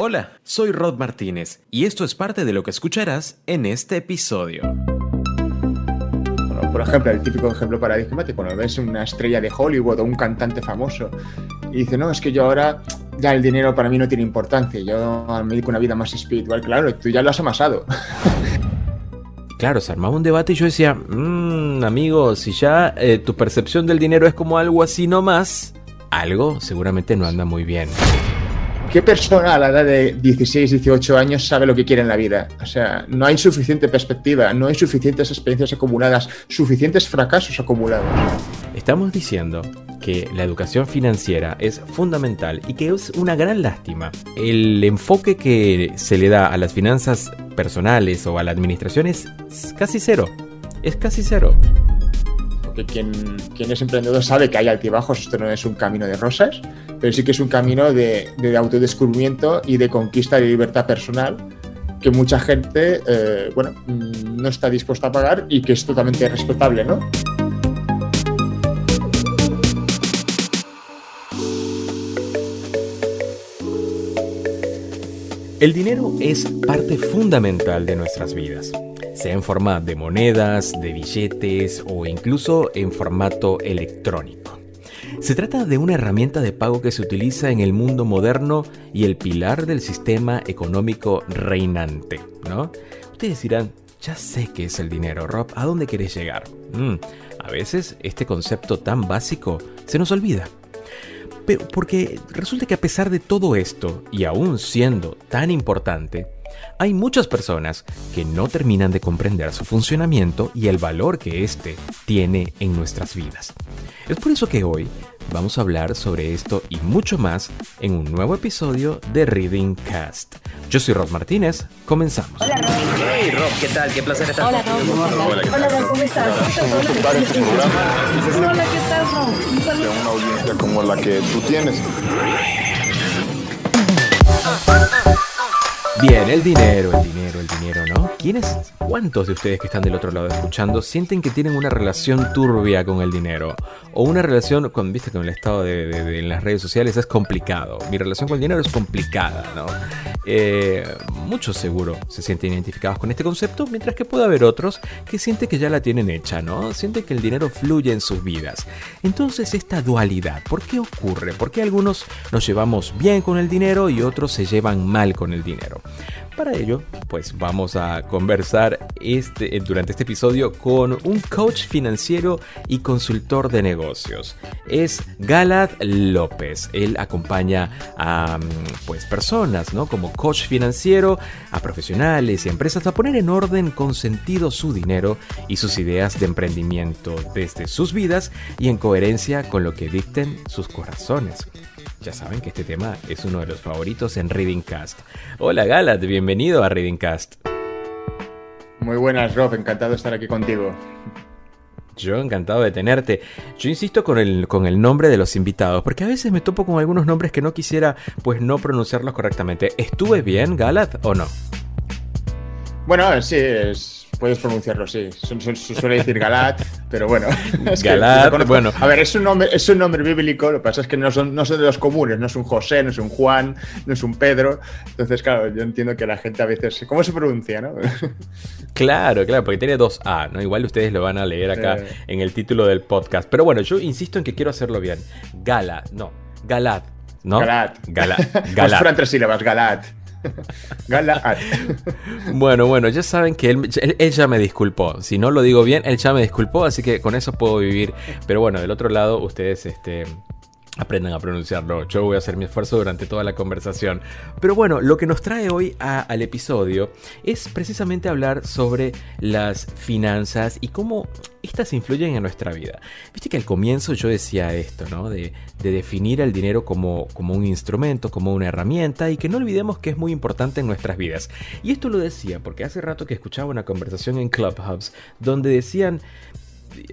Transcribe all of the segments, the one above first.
Hola, soy Rod Martínez y esto es parte de lo que escucharás en este episodio. Por ejemplo, el típico ejemplo paradigmático, cuando ves una estrella de Hollywood o un cantante famoso y dice, no, es que yo ahora ya el dinero para mí no tiene importancia, yo me dedico una vida más espiritual, claro, tú ya lo has amasado. Claro, se armaba un debate y yo decía, mmm, amigo, si ya eh, tu percepción del dinero es como algo así nomás, algo seguramente no anda muy bien. ¿Qué persona a la edad de 16, 18 años sabe lo que quiere en la vida? O sea, no hay suficiente perspectiva, no hay suficientes experiencias acumuladas, suficientes fracasos acumulados. Estamos diciendo que la educación financiera es fundamental y que es una gran lástima. El enfoque que se le da a las finanzas personales o a la administración es casi cero. Es casi cero porque quien, es emprendedor sabe que hay altibajos, esto no es un camino de rosas, pero sí que es un camino de, de autodescubrimiento y de conquista de libertad personal que mucha gente eh, bueno, mm, no está dispuesta a pagar y que es totalmente respetable, ¿no? El dinero es parte fundamental de nuestras vidas sea en forma de monedas, de billetes o incluso en formato electrónico. Se trata de una herramienta de pago que se utiliza en el mundo moderno y el pilar del sistema económico reinante, ¿no? Ustedes dirán, ya sé qué es el dinero, Rob, ¿a dónde querés llegar? Mm, a veces este concepto tan básico se nos olvida. Pero porque resulta que a pesar de todo esto, y aún siendo tan importante, hay muchas personas que no terminan de comprender su funcionamiento y el valor que éste tiene en nuestras vidas. Es por eso que hoy vamos a hablar sobre esto y mucho más en un nuevo episodio de Reading Cast. Yo soy Rob Martínez, comenzamos. Hola Rob. Hey Rob, ¿qué tal? Qué placer estar Hola Rob. Hola, Hola Rob, ¿cómo estás? Hola, ¿qué tal Rob? De una audiencia como la que tú tienes. Bien, el dinero, el dinero, el dinero, ¿no? ¿Quiénes, cuántos de ustedes que están del otro lado escuchando sienten que tienen una relación turbia con el dinero? O una relación, con, viste, con el estado de, en las redes sociales es complicado. Mi relación con el dinero es complicada, ¿no? Eh, muchos seguro se sienten identificados con este concepto, mientras que puede haber otros que sienten que ya la tienen hecha, ¿no? Sienten que el dinero fluye en sus vidas. Entonces, esta dualidad, ¿por qué ocurre? ¿Por qué algunos nos llevamos bien con el dinero y otros se llevan mal con el dinero? Para ello, pues vamos a conversar este, eh, durante este episodio con un coach financiero y consultor de negocios. Es Galad López. Él acompaña a mm, pues, personas, ¿no? Como coach financiero, a profesionales y empresas a poner en orden con sentido su dinero y sus ideas de emprendimiento desde sus vidas y en coherencia con lo que dicten sus corazones. Ya saben que este tema es uno de los favoritos en Reading Cast. Hola Galat, bienvenido a Reading Cast. Muy buenas Rob, encantado de estar aquí contigo. Yo encantado de tenerte. Yo insisto con el, con el nombre de los invitados, porque a veces me topo con algunos nombres que no quisiera pues no pronunciarlos correctamente. ¿Estuve bien, Galat, o no? Bueno, sí, es, Puedes pronunciarlo, sí. suele decir Galat, pero bueno. Galat, bueno. A ver, es un, nombre, es un nombre bíblico, lo que pasa es que no son, no son de los comunes, no es un José, no es un Juan, no es un Pedro. Entonces, claro, yo entiendo que la gente a veces. ¿Cómo se pronuncia, no? Claro, claro, porque tiene dos A, ¿no? Igual ustedes lo van a leer acá en el título del podcast. Pero bueno, yo insisto en que quiero hacerlo bien. Galat, no, Galat. ¿No? Galat. Galat. Galat. Pues tres sílabas, Galat. bueno, bueno, ya saben que él, él, ya me disculpó. Si no lo digo bien, él ya me disculpó, así que con eso puedo vivir. Pero bueno, del otro lado, ustedes este, aprendan a pronunciarlo. Yo voy a hacer mi esfuerzo durante toda la conversación. Pero bueno, lo que nos trae hoy al episodio es precisamente hablar sobre las finanzas y cómo estas influyen en nuestra vida. Viste que al comienzo yo decía esto, ¿no? De, definir el dinero como, como un instrumento, como una herramienta y que no olvidemos que es muy importante en nuestras vidas. Y esto lo decía porque hace rato que escuchaba una conversación en Clubhouse donde decían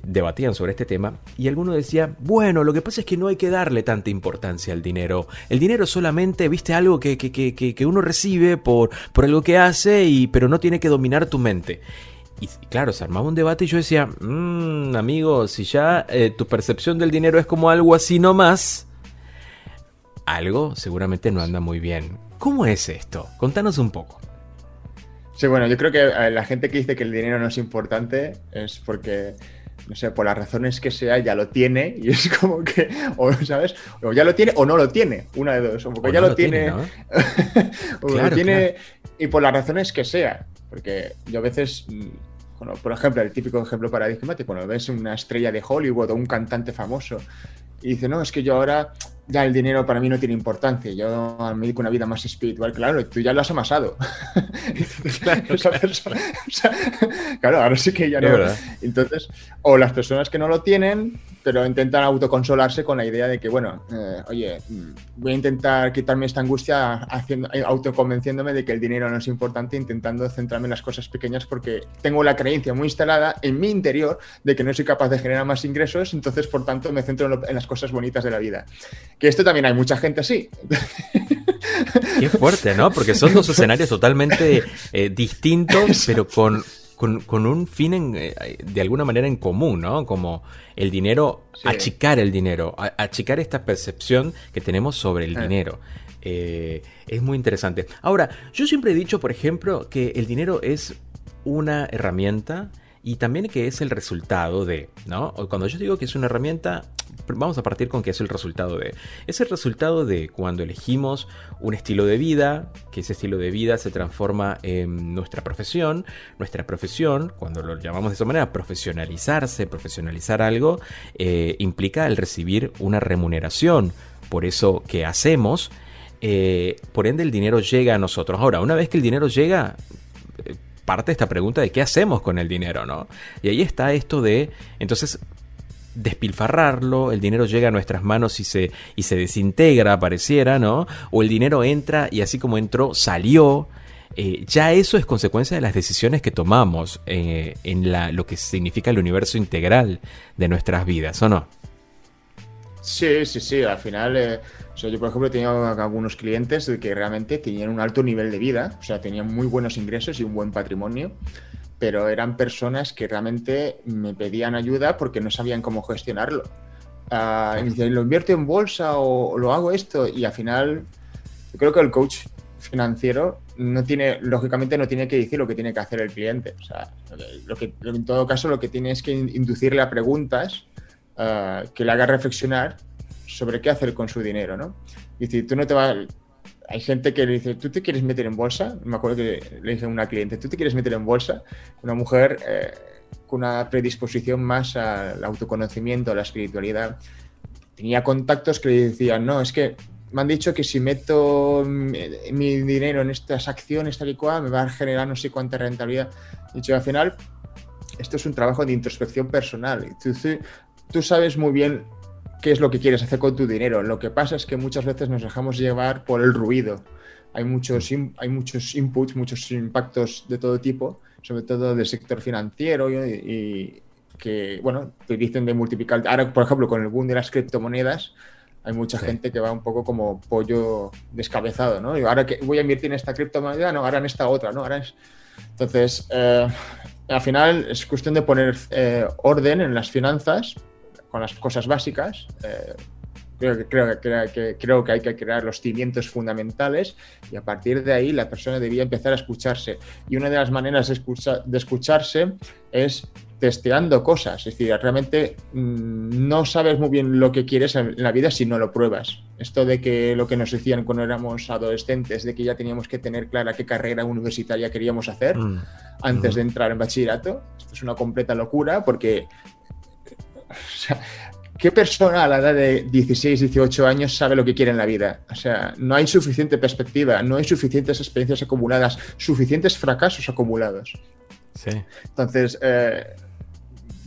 debatían sobre este tema y alguno decía, bueno, lo que pasa es que no hay que darle tanta importancia al dinero. El dinero solamente, viste, algo que, que, que, que uno recibe por, por algo que hace, y, pero no tiene que dominar tu mente. Y claro, se armaba un debate y yo decía, mmm, amigo, si ya eh, tu percepción del dinero es como algo así nomás, algo seguramente no anda muy bien. ¿Cómo es esto? Contanos un poco. Sí, bueno, yo creo que eh, la gente que dice que el dinero no es importante es porque no sé, por las razones que sea, ya lo tiene y es como que, o sabes, o ya lo tiene o no lo tiene, una de dos, o porque ya lo, tiene, o lo tiene y por las razones que sea, porque yo a veces, mm, bueno, por ejemplo, el típico ejemplo paradigmático, cuando ves una estrella de Hollywood o un cantante famoso y dice, no, es que yo ahora ya el dinero para mí no tiene importancia, yo me dedico una vida más espiritual, claro, tú ya lo has amasado. claro, claro, ahora sí que ya no. Entonces, o las personas que no lo tienen, pero intentan autoconsolarse con la idea de que, bueno, eh, oye, mm, voy a intentar quitarme esta angustia haciendo, eh, autoconvenciéndome de que el dinero no es importante, intentando centrarme en las cosas pequeñas porque tengo la creencia muy instalada en mi interior de que no soy capaz de generar más ingresos, entonces, por tanto, me centro en, en las cosas bonitas de la vida. Que esto también hay mucha gente así. Qué fuerte, ¿no? Porque son dos escenarios totalmente eh, distintos, pero con, con, un fin eh, de alguna manera en común, ¿no? Como el dinero, achicar el dinero, achicar esta percepción que tenemos sobre el ah. dinero. Eh, es muy interesante. Ahora, yo siempre he dicho, por ejemplo, que el dinero es una herramienta y también que es el resultado de, ¿no? Cuando yo digo que es una herramienta, vamos a partir con que es el resultado de. Es el resultado de cuando elegimos un estilo de vida, que ese estilo de vida se transforma en nuestra profesión. Nuestra profesión, cuando lo llamamos de esa manera, profesionalizarse, profesionalizar algo, eh, implica el recibir una remuneración por eso que hacemos. Eh, por ende, el dinero llega a nosotros. Ahora, una vez que el dinero llega, parte esta pregunta de qué hacemos con el dinero, ¿no? Y ahí está esto de, entonces, despilfarrarlo, el dinero llega a nuestras manos y se, y se desintegra, pareciera, ¿no? O el dinero entra y así como entró, salió. Eh, ya eso es consecuencia de las decisiones que tomamos eh, en la, lo que significa el universo integral de nuestras vidas, ¿o no? Sí, sí, sí. Al final, eh, yo, por ejemplo, he tenido algunos clientes que realmente tenían un alto nivel de vida, o sea, tenían muy buenos ingresos y un buen patrimonio, pero eran personas que realmente me pedían ayuda porque no sabían cómo gestionarlo. Uh, ¿lo invierto en bolsa o, lo hago esto? Y al final, creo que el coach financiero no tiene, lógicamente no tiene que decir lo que tiene que hacer el cliente. O sea, lo que, en todo caso lo que tiene es que inducirle a preguntas eh, que le haga reflexionar sobre qué hacer con su dinero, ¿no? Y si tú no te vas... Hay gente que le dice, ¿tú te quieres meter en bolsa? Me acuerdo que le dije a una cliente, ¿tú te quieres meter en bolsa? Una mujer eh, con una predisposición más al autoconocimiento, a la espiritualidad. Tenía contactos que le decían, no, es que me han dicho que si meto mi, dinero en estas acciones tal y cual, me va a generar no sé cuánta rentabilidad. Dicho, al final, esto es un trabajo de introspección personal. Entonces, tú sabes muy bien qué es lo que quieres hacer con tu dinero. Lo que pasa es que muchas veces nos dejamos llevar por el ruido. Hay muchos, hay muchos inputs, muchos impactos de todo tipo, sobre todo del sector financiero y, que, bueno, te dicen de multiplicar. Ahora, por ejemplo, con el boom de las criptomonedas, hay mucha gente que va un poco como pollo descabezado, ¿no? Y ahora que voy a invertir en esta criptomoneda, no, ahora en esta otra, ¿no? Ahora es... Entonces, eh, al final es cuestión de poner eh, orden en las finanzas con las cosas básicas. Eh, creo, que, creo, que, creo que hay que crear los cimientos fundamentales y a partir de ahí la persona debía empezar a escucharse. Y una de las maneras de, de escucharse es testeando cosas. Es decir, realmente mm, no sabes muy bien lo que quieres en la vida si no lo pruebas. Esto de que lo que nos decían cuando éramos adolescentes, de que ya teníamos que tener clara qué carrera universitaria queríamos hacer mm. antes mm. de entrar en bachillerato, esto es una completa locura porque ¿qué persona a la edad de 16, 18 años sabe lo que quiere en la vida? O sea, no hay suficiente perspectiva, no hay suficientes experiencias acumuladas, suficientes fracasos acumulados. Sí. Entonces, eh,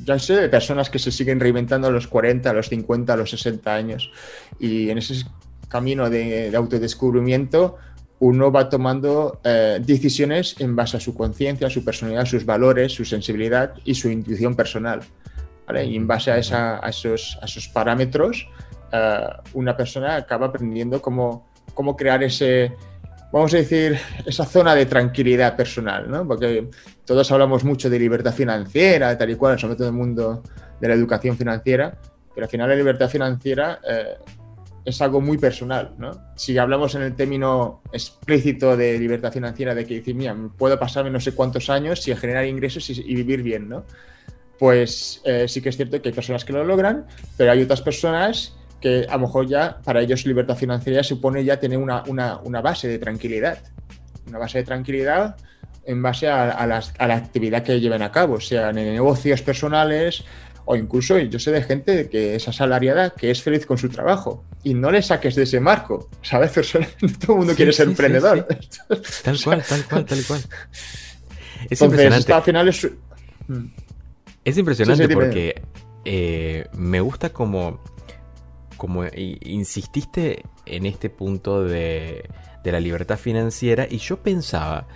ya sé de personas que se siguen reinventando a los 40, a los 50, a los 60 años. Y en ese camino de, autodescubrimiento, uno va tomando eh, decisiones en base a su conciencia, su personalidad, sus valores, su sensibilidad y su intuición personal. Y en base a, esos, esos, parámetros, eh, una persona acaba aprendiendo cómo, cómo crear ese, vamos a decir, esa zona de tranquilidad personal, ¿no? Porque todos hablamos mucho de libertad financiera, tal y cual, sobre todo en el mundo de la educación financiera, pero al final la libertad financiera eh, es algo muy personal, ¿no? Si hablamos en el término explícito de libertad financiera, de que decir, mira, puedo pasarme no sé cuántos años sin generar ingresos y, y vivir bien, ¿no? Pues eh, sí que es cierto que hay personas que lo logran, pero hay otras personas que a lo mejor ya para ellos libertad financiera supone ya tener una, una, una base de tranquilidad. Una base de tranquilidad en base a, a, las, a, la actividad que lleven a cabo, sean en negocios personales o incluso yo sé de gente que es asalariada, que es feliz con su trabajo y no le saques de ese marco, ¿sabes? Todo el mundo sí, quiere ser sí, emprendedor. Tal cual, tal cual, tal cual. Es Entonces, impresionante. al final es... Es impresionante porque eh, me gusta como, como insististe en este punto de, de la libertad financiera y yo pensaba,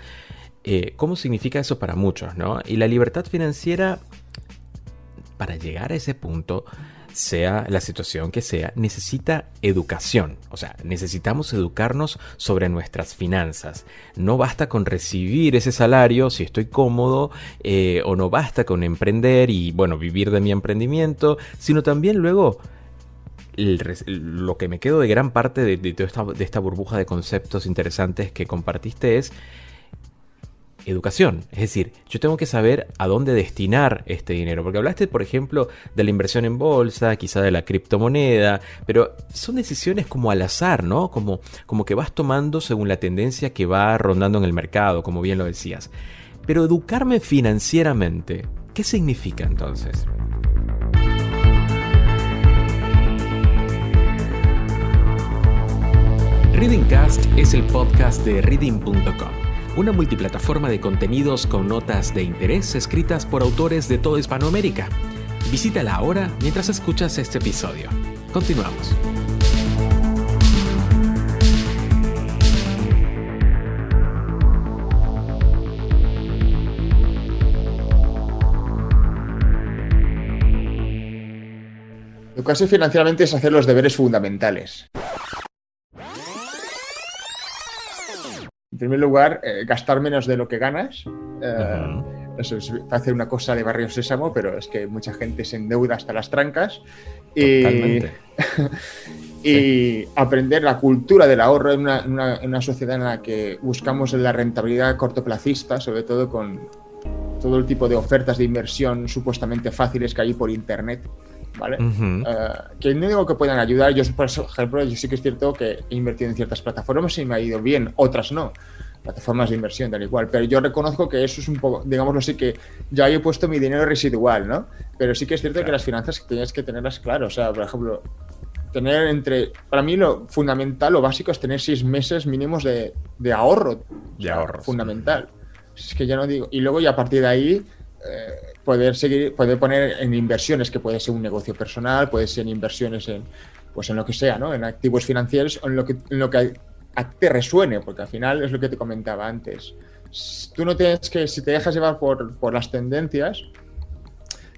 eh, ¿cómo significa eso para muchos? ¿no? Y la libertad financiera, para llegar a ese punto, sea la situación que sea, necesita educación. O sea, necesitamos educarnos sobre nuestras finanzas. No basta con recibir ese salario si estoy cómodo, eh, o no basta con emprender y, bueno, vivir de mi emprendimiento, sino también luego... Lo que me quedo de gran parte de, de, de, esta, de esta burbuja de conceptos interesantes que compartiste es educación. Es decir, yo tengo que saber a dónde destinar este dinero. Porque hablaste, por ejemplo, de la inversión en bolsa, quizá de la criptomoneda, pero son decisiones como al azar, ¿no? Como, como que vas tomando según la tendencia que va rondando en el mercado, como bien lo decías. Pero educarme financieramente, ¿qué significa entonces? Readingcast es el podcast de reading.com una multiplataforma de contenidos con notas de interés escritas por autores de toda Hispanoamérica. Visítala ahora mientras escuchas este episodio. Continuamos. Educarse financieramente es hacer los deberes fundamentales. En primer lugar, eh, gastar menos de lo que ganas. Eh, uh -huh. Eso es, hace una cosa de barrio sésamo, pero es que mucha gente se endeuda hasta las trancas. Y, y sí. aprender la cultura del ahorro en una, una, en una, sociedad en la que buscamos la rentabilidad cortoplacista, sobre todo con todo el tipo de ofertas de inversión supuestamente fáciles que hay por Internet. ¿Vale? Uh -huh. uh, que no digo que puedan ayudar, yo por ejemplo, yo sí que es cierto que he invertido en ciertas plataformas y me ha ido bien, otras no, plataformas de inversión tal y cual, pero yo reconozco que eso es un poco, digámoslo así, que ya he puesto mi dinero residual, ¿no? Pero sí que es cierto claro. que las finanzas tienes que tenerlas claras, o sea, por ejemplo, tener entre, para mí lo fundamental, lo básico es tener seis meses mínimos de, de ahorro, de ahorro, fundamental. Es que ya no digo, y luego ya a partir de ahí eh, poder seguir, poder poner en inversiones, que puede ser un negocio personal, puede ser inversiones en, pues en lo que sea, ¿no? En activos financieros o en lo que, en lo que a te resuene, porque al final es lo que te comentaba antes. Tú no tienes que, si te dejas llevar por, por las tendencias,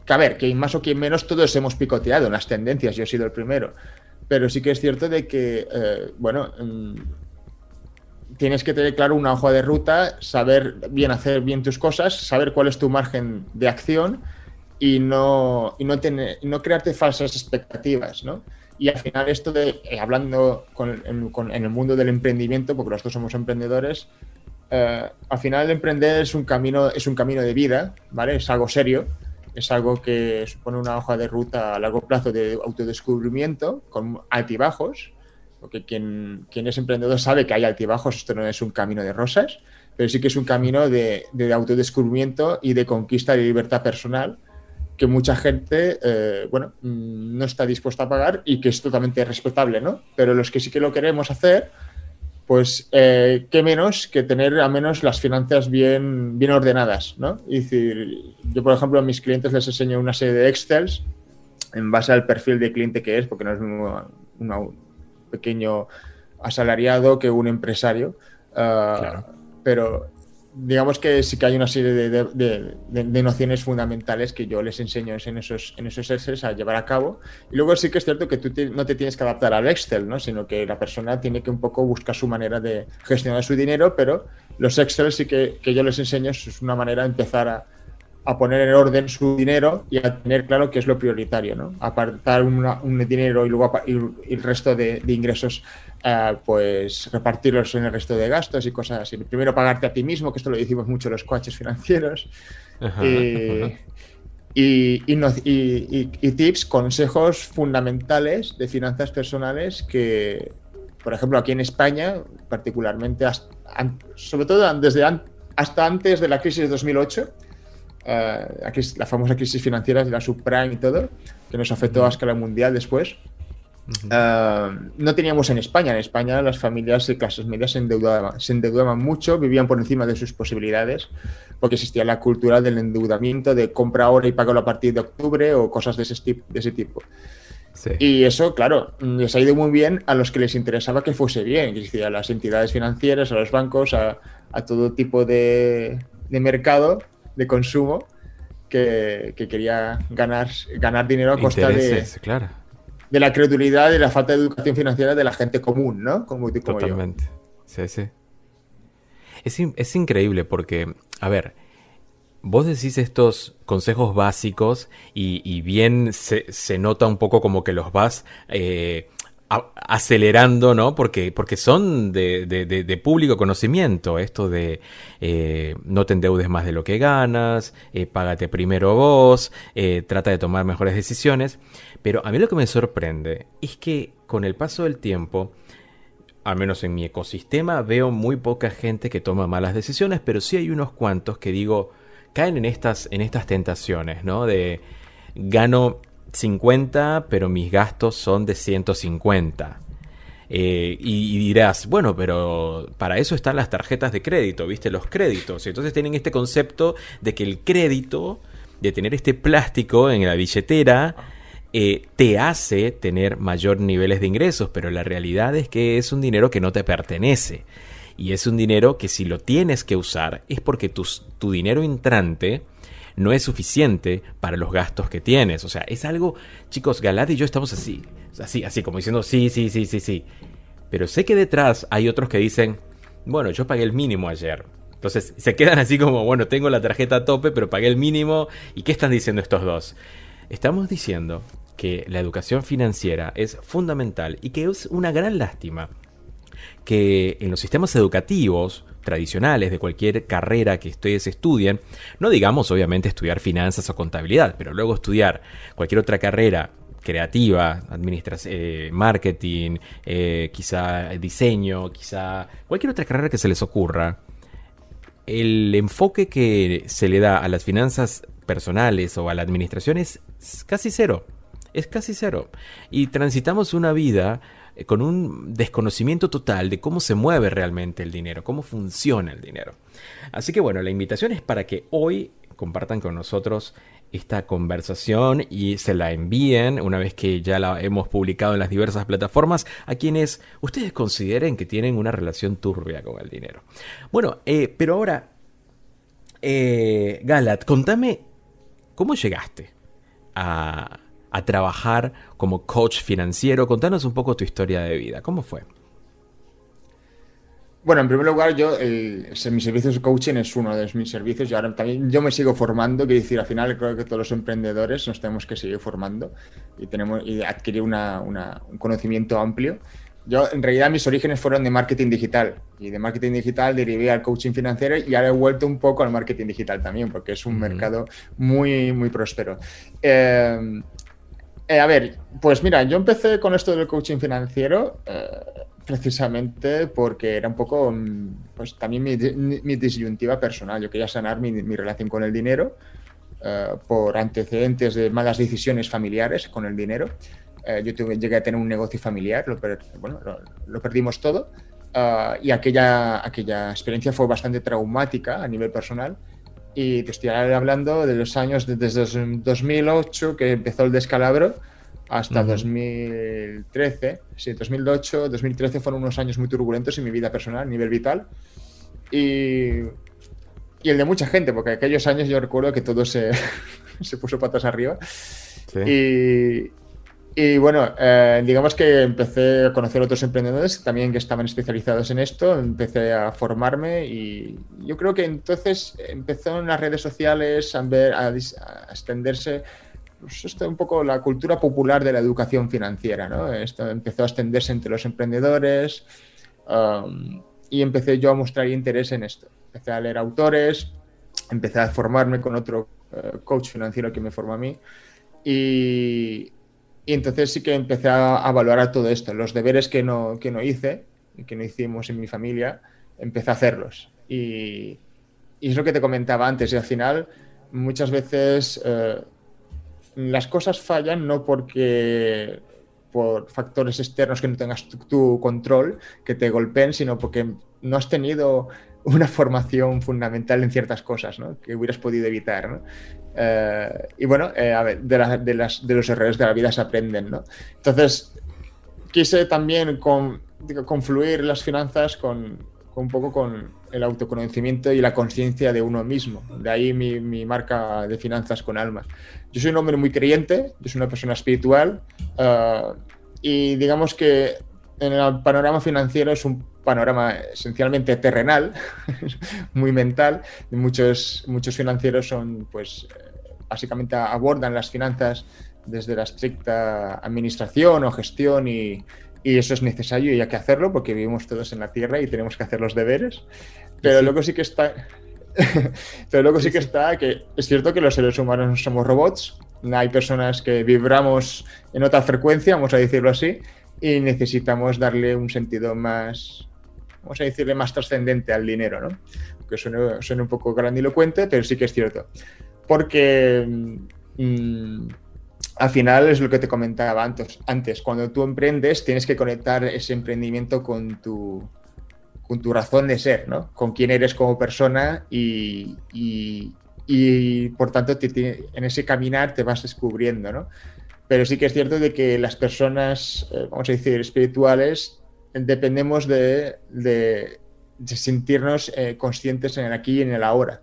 que a ver, que más o que menos todos hemos picoteado en las tendencias, yo he sido el primero, pero sí que es cierto de que, eh, bueno, mmm, tienes que tener claro una hoja de ruta, saber bien hacer bien tus cosas, saber cuál es tu margen de acción y no, y no, tener, no crearte falsas expectativas, ¿no? Y al final esto de, eh, hablando con, en, con, en, el mundo del emprendimiento, porque los dos somos emprendedores, eh, al final emprender es un, camino, es un camino de vida, ¿vale? Es algo serio, es algo que supone una hoja de ruta a largo plazo de autodescubrimiento, con altibajos, porque quien, quien, es emprendedor sabe que hay altibajos, esto no es un camino de rosas, pero sí que es un camino de, de autodescubrimiento y de conquista de libertad personal que mucha gente, eh, bueno, mm, no está dispuesta a pagar y que es totalmente respetable, ¿no? Pero los que sí que lo queremos hacer, pues eh, qué menos que tener al menos las finanzas bien, bien ordenadas, ¿no? Decir, yo por ejemplo a mis clientes les enseño una serie de Excels en base al perfil de cliente que es, porque no es una, una pequeño asalariado que un empresario. Uh, claro. Pero digamos que sí que hay una serie de, de, de, de, nociones fundamentales que yo les enseño en esos, en esos Excel a llevar a cabo. Y luego sí que es cierto que tú te, no te tienes que adaptar al Excel, ¿no? sino que la persona tiene que un poco buscar su manera de gestionar su dinero, pero los Excel sí que, que yo les enseño es una manera de empezar a, a poner en orden su dinero y a tener claro qué es lo prioritario, ¿no? Apartar una- un dinero y luego y- el resto de, de ingresos, eh, pues repartirlos en el resto de gastos y cosas así. Primero pagarte a ti mismo, que esto lo decimos mucho los coaches financieros. Ajá, y, ajá. tips, consejos fundamentales de finanzas personales que, por ejemplo, aquí en España, particularmente, hasta- sobre todo desde an- hasta antes de la crisis de 2008, eh, la, crisis- la famosa crisis financiera de la subprime y todo, que nos afectó a escala mundial después. eh, no teníamos en España. En España las familias de clases medias se endeudaban, se endeudaban mucho, vivían por encima de sus posibilidades, porque existía la cultura del endeudamiento, de compra ahora y págalo a partir de octubre o cosas de ese, de ese tipo. Sí. Y eso, claro, les ha ido muy bien a los que les interesaba que fuese bien, es decir, a las entidades financieras, a los bancos, a, a todo tipo de, de mercado de consumo que, que quería ganar, ganar dinero a costa de, claro. de la credulidad y la falta de educación financiera de la gente común, ¿no? Como, yo. Totalmente. Sí, sí. Es, es increíble porque, a ver, vos decís estos consejos básicos y, y bien se, se nota un poco como que los vas eh, acelerando, ¿no? Porque, porque son de- de público conocimiento, esto de eh, no te endeudes más de lo que ganas, eh, págate primero vos, eh, trata de tomar mejores decisiones. Pero a mí lo que me sorprende es que con el paso del tiempo, al menos en mi ecosistema, veo muy poca gente que toma malas decisiones, pero sí hay unos cuantos que digo, caen en estas, en estas tentaciones, ¿no? De gano 50, pero mis gastos son de 150. Eh, y, dirás, bueno, pero para eso están las tarjetas de crédito, ¿viste? Los créditos. Entonces tienen este concepto de que el crédito, de tener este plástico en la billetera, eh, te hace tener mayor niveles de ingresos, pero la realidad es que es un dinero que no te pertenece. Y es un dinero que si lo tienes que usar es porque tus- tu dinero entrante no es suficiente para los gastos que tienes. O sea, es algo, chicos, Galad y yo estamos así, así, así como diciendo sí, sí, sí, sí, sí. Pero sé que detrás hay otros que dicen, bueno, yo pagué el mínimo ayer. Entonces se quedan así como, bueno, tengo la tarjeta a tope, pero pagué el mínimo. ¿Y qué están diciendo estos dos? Estamos diciendo que la educación financiera es fundamental y que es una gran lástima que en los sistemas educativos tradicionales de cualquier carrera que ustedes estudien, no digamos obviamente estudiar finanzas o contabilidad, pero luego estudiar cualquier otra carrera creativa, administración, marketing, eh, quizá diseño, quizá cualquier otra carrera que se les ocurra, el enfoque que se le da a las finanzas personales o a la administración es casi cero. Es casi cero. Y transitamos una vida eh, con un desconocimiento total de cómo se mueve realmente el dinero, cómo funciona el dinero. Así que bueno, la invitación es para que hoy compartan con nosotros esta conversación y se la envíen una vez que ya la hemos publicado en las diversas plataformas a quienes ustedes consideren que tienen una relación turbia con el dinero. Bueno, eh, pero ahora, eh, Galat, contame cómo llegaste a, a trabajar como coach financiero. Contanos un poco tu historia de vida. ¿Cómo fue? Bueno, en primer lugar, yo, el, mi servicio de coaching es uno de mis servicios y ahora también yo me sigo formando, quiero decir, al final creo que todos los emprendedores nos tenemos que seguir formando y, tenemos, y adquirir una, una, un conocimiento amplio. Yo, en realidad, mis orígenes fueron de marketing digital y de marketing digital derivé al coaching financiero y ahora he vuelto un poco al marketing digital también, porque es un uh -huh. mercado muy, muy próspero. Eh, eh, a ver, pues mira, yo empecé con esto del coaching financiero eh, precisamente porque era un poco, pues también mi, mi disyuntiva personal. Yo quería sanar mi, mi relación con el dinero uh, por antecedentes de malas decisiones familiares con el dinero. Uh, yo tuve, llegué a tener un negocio familiar, lo, per, bueno, lo, lo perdimos todo uh, y aquella, aquella experiencia fue bastante traumática a nivel personal. Y te estoy hablando de los años de, desde 2008 que empezó el descalabro hasta uh -huh. 2013. Sí, 2008, 2013 fueron unos años muy turbulentos en mi vida personal, a nivel vital. Y, y el de mucha gente, porque aquellos años yo recuerdo que todo se, se puso patas arriba. Sí. Y, Y bueno, eh, digamos que empecé a conocer otros emprendedores también que estaban especializados en esto, empecé a formarme y yo creo que entonces empezó en las redes sociales a, ver, a, a extenderse pues esto un poco la cultura popular de la educación financiera, ¿no? Esto empezó a extenderse entre los emprendedores um, y empecé yo a mostrar interés en esto. Empecé a leer autores, empecé a formarme con otro uh, coach financiero que me formó a mí y, y entonces sí que empecé a, a, valorar todo esto. Los deberes que no, que no hice, que no hicimos en mi familia, empecé a hacerlos. Y, y es lo que te comentaba antes. Y al final, muchas veces eh, las cosas fallan no porque por factores externos que no tengas tu, tu, control, que te golpeen, sino porque no has tenido una formación fundamental en ciertas cosas ¿no? que hubieras podido evitar. ¿no? Eh, y bueno, eh, a ver, de, la, de, las, de, los errores de la vida se aprenden. ¿no? Entonces, quise también con, confluir las finanzas con, con, un poco con el autoconocimiento y la conciencia de uno mismo. De ahí mi, mi, marca de finanzas con alma. Yo soy un hombre muy creyente, yo soy una persona espiritual uh, y digamos que en el panorama financiero es un panorama esencialmente terrenal, muy mental. Muchos, muchos financieros son, pues, básicamente abordan las finanzas desde la estricta administración o gestión y, y, eso es necesario y hay que hacerlo porque vivimos todos en la Tierra y tenemos que hacer los deberes. Pero sí. luego sí que está... Pero luego sí que está que es cierto que los seres humanos no somos robots, hay personas que vibramos en otra frecuencia, vamos a decirlo así, y necesitamos darle un sentido más, vamos a decirle, más trascendente al dinero, ¿no? Que suena, un poco grandilocuente, pero sí que es cierto. Porque mmm, al final es lo que te comentaba antes, antes, cuando tú emprendes tienes que conectar ese emprendimiento con tu, con tu razón de ser, ¿no? Con quién eres como persona y, y, y por tanto en ese caminar te vas descubriendo, ¿no? Pero sí que es cierto de que las personas, eh, vamos a decir, espirituales, dependemos de, de, de sentirnos eh, conscientes en el aquí y en el ahora,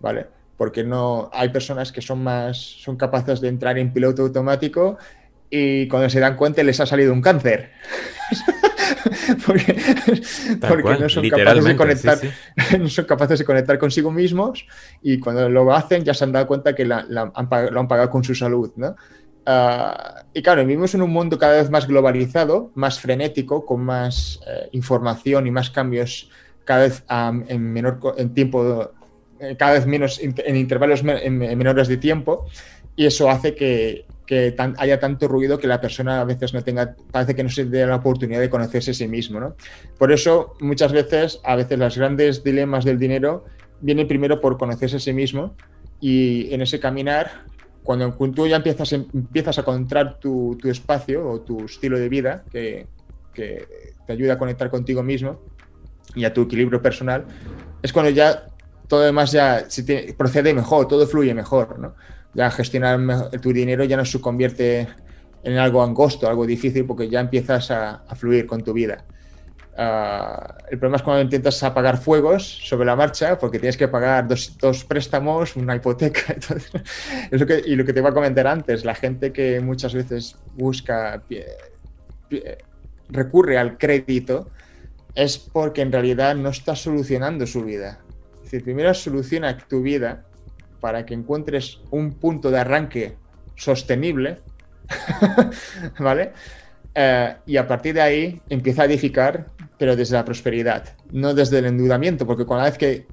¿vale? Porque no, hay personas que son más, son capaces de entrar en piloto automático y cuando se dan cuenta les ha salido un cáncer. porque, porque cual, no son capaces de conectar sí, sí. no son capaces de conectar consigo mismos y cuando lo hacen ya se han dado cuenta que la, la han, lo han pagado con su salud ¿no? Uh, y claro, vivimos en un mundo cada vez más globalizado, más frenético, con más uh, información y más cambios cada vez um, en menor en tiempo, eh, cada vez menos en intervalos en, en menores de tiempo, y eso hace que, que tan, haya tanto ruido que la persona a veces no tenga, parece que no se dé la oportunidad de conocerse a sí mismo. ¿no? Por eso, muchas veces, a veces los grandes dilemas del dinero vienen primero por conocerse a sí mismo y en ese caminar cuando tú ya empiezas, a encontrar tu, espacio o tu estilo de vida que, te ayuda a conectar contigo mismo y a tu equilibrio personal, es cuando ya todo demás ya procede mejor, todo fluye mejor, ¿no? Ya gestionar tu dinero ya no se convierte en algo angosto, algo difícil, porque ya empiezas a, a fluir con tu vida. Uh, el problema es cuando intentas apagar fuegos sobre la marcha porque tienes que pagar dos, préstamos, una hipoteca. Y lo que te iba a comentar antes, la gente que muchas veces busca, recurre al crédito, es porque en realidad no está solucionando su vida. Es primero soluciona tu vida para que encuentres un punto de arranque sostenible, ¿vale? Uh, y a partir de ahí empieza a edificar, pero desde la prosperidad, no desde el endeudamiento, porque cada vez que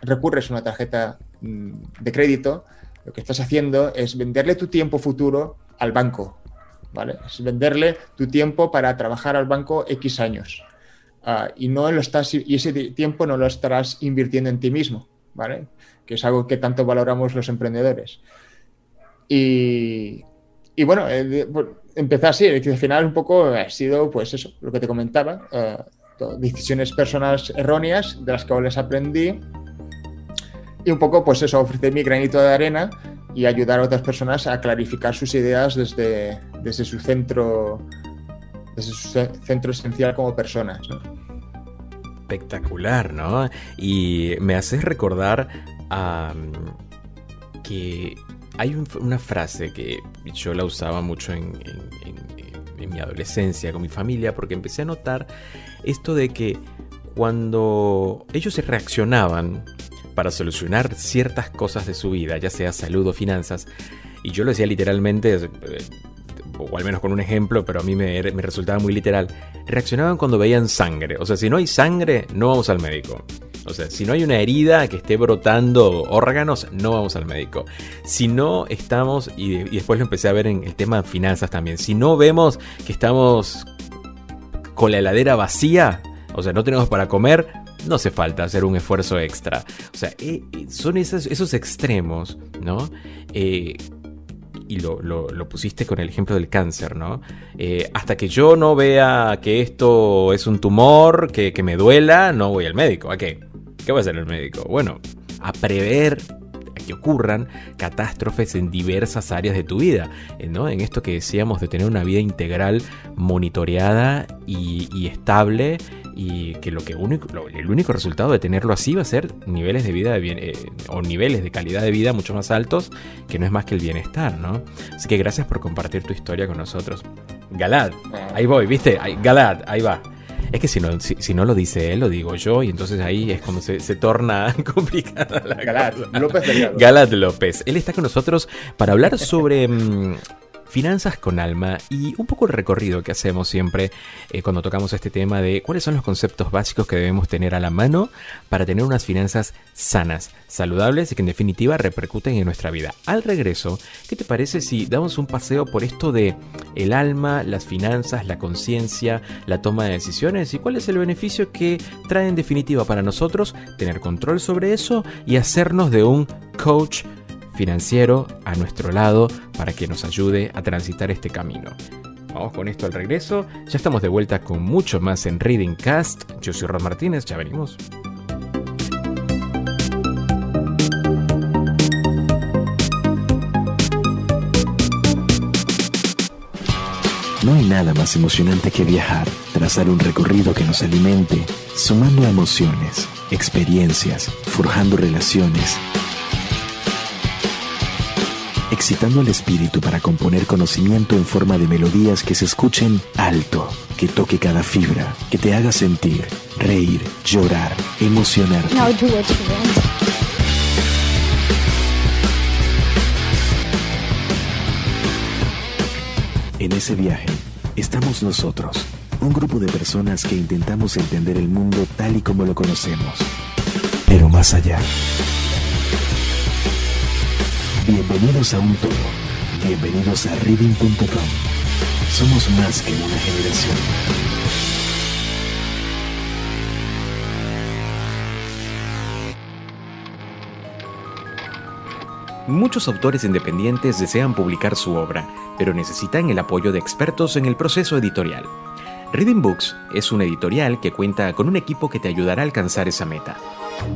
recurres a una tarjeta mm, de crédito, lo que estás haciendo es venderle tu tiempo futuro al banco, ¿vale? Es venderle tu tiempo para trabajar al banco X años. Uh, y, no lo estás, y ese tiempo no lo estarás invirtiendo en ti mismo, ¿vale? Que es algo que tanto valoramos los emprendedores. Y, y bueno, eh, empezar así, al final un poco ha sido pues eso, lo que te comentaba, uh, decisiones personales erróneas de las que les aprendí y un poco pues eso, ofrecer mi granito de arena y ayudar a otras personas a clarificar sus ideas desde, desde su centro desde su centro esencial como personas. Espectacular, ¿no? Y me haces recordar que hay un- una frase que yo la usaba mucho en- en mi adolescencia con mi familia porque empecé a notar esto de que cuando ellos se reaccionaban para solucionar ciertas cosas de su vida, ya sea salud o finanzas, y yo lo decía literalmente, eh, o al menos con un ejemplo, pero a mí me, me resultaba muy literal, reaccionaban cuando veían sangre. O sea, si no hay sangre, no vamos al médico. O sea, si no hay una herida que esté brotando órganos, no vamos al médico. Si no estamos, y, después lo empecé a ver en el tema de finanzas también, si no vemos que estamos con la heladera vacía, o sea, no tenemos para comer, no hace falta hacer un esfuerzo extra. O sea, eh, eh, son esos, extremos, ¿no? Eh, y lo, lo- pusiste con el ejemplo del cáncer, ¿no? Hasta que yo no vea que esto es un tumor, que, que me duela, no voy al médico. ¿A qué? ¿Qué va a hacer el médico? Bueno, a prever que ocurran catástrofes en diversas áreas de tu vida, eh, ¿no? En esto que decíamos de tener una vida integral monitoreada y, estable y que lo que único, el único resultado de tenerlo así va a ser niveles de vida de bien- eh, o niveles de calidad de vida mucho más altos que no es más que el bienestar, ¿no? Así que gracias por compartir tu historia con nosotros. Galad, ahí voy, ¿viste? Galad, ahí va. Es que si no, si, si no lo dice él, lo digo yo, y entonces ahí es cuando se, se torna complicada la Galat, cosa. López Delgado. Galat López. Él está con nosotros para hablar sobre mm, finanzas con alma y un poco el recorrido que hacemos siempre eh, cuando tocamos este tema de cuáles son los conceptos básicos que debemos tener a la mano para tener unas finanzas sanas, saludables y que en definitiva repercuten en nuestra vida. Al regreso, ¿qué te parece si damos un paseo por esto de el alma, las finanzas, la conciencia, la toma de decisiones y cuál es el beneficio que trae en definitiva para nosotros tener control sobre eso y hacernos de un coach financiero a nuestro lado para que nos ayude a transitar este camino. Vamos con esto al regreso. Ya estamos de vuelta con mucho más en Reading Cast. Yo soy Rod Martínez, ya venimos. No hay nada más emocionante que viajar, trazar un recorrido que nos alimente, sumando emociones, experiencias, forjando relaciones, excitando el espíritu para componer conocimiento en forma de melodías que se escuchen alto, que toque cada fibra, que te haga sentir, reír, llorar, emocionarte. Now do what you want. En ese viaje estamos nosotros, un grupo de personas que intentamos entender el mundo tal y como lo conocemos, pero más allá. Bienvenidos a un todo, bienvenidos a reading.com. Somos más que una generación. Muchos autores independientes desean publicar su obra, pero necesitan el apoyo de expertos en el proceso editorial. Reading Books es una editorial que cuenta con un equipo que te ayudará a alcanzar esa meta.